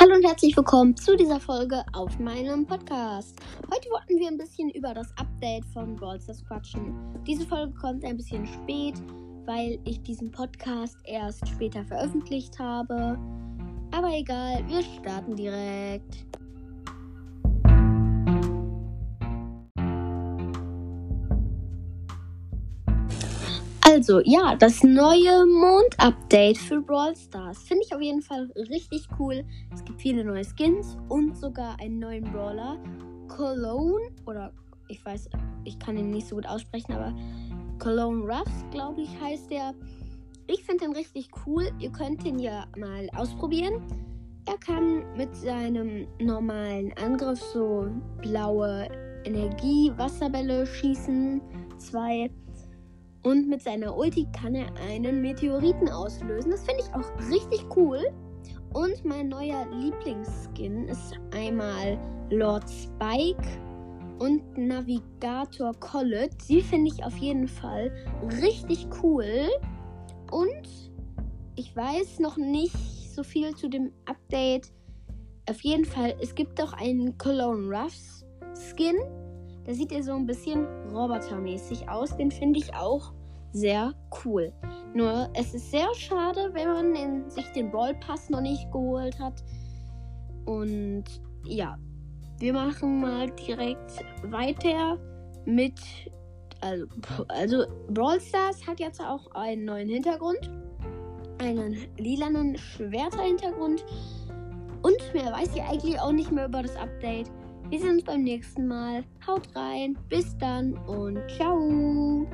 Hallo und herzlich willkommen zu dieser Folge auf meinem Podcast. Heute wollten wir ein bisschen über das Update von Brawl Stars quatschen. Diese Folge kommt ein bisschen spät, weil ich diesen Podcast erst später veröffentlicht habe. Aber egal, wir starten direkt. Also, ja, das neue Mond-Update für Brawl Stars. Finde ich auf jeden Fall richtig cool. Es gibt viele neue Skins und sogar einen neuen Brawler. Cologne, oder ich weiß, ich kann ihn nicht so gut aussprechen, aber Cologne Ruffs, glaube ich, heißt der. Ich finde den richtig cool. Ihr könnt ihn ja mal ausprobieren. Er kann mit seinem normalen Angriff so blaue Energie-Wasserbälle schießen. Zwei und mit seiner Ulti kann er einen Meteoriten auslösen. Das finde ich auch richtig cool. Und mein neuer Lieblingsskin ist einmal Lord Spike und Navigator Collet. Die finde ich auf jeden Fall richtig cool. Und ich weiß noch nicht so viel zu dem Update. Auf jeden Fall, es gibt auch einen Cologne Ruffs Skin. Da sieht er so ein bisschen robotermäßig aus. Den finde ich auch sehr cool. Nur es ist sehr schade, wenn man den, sich den Brawl Pass noch nicht geholt hat. Und ja, wir machen mal direkt weiter mit. Also, also Brawl Stars hat jetzt auch einen neuen Hintergrund. Einen lilanen Schwerter-Hintergrund. Und mehr weiß ich eigentlich auch nicht mehr über das Update. Wir sehen uns beim nächsten Mal. Haut rein, bis dann und ciao.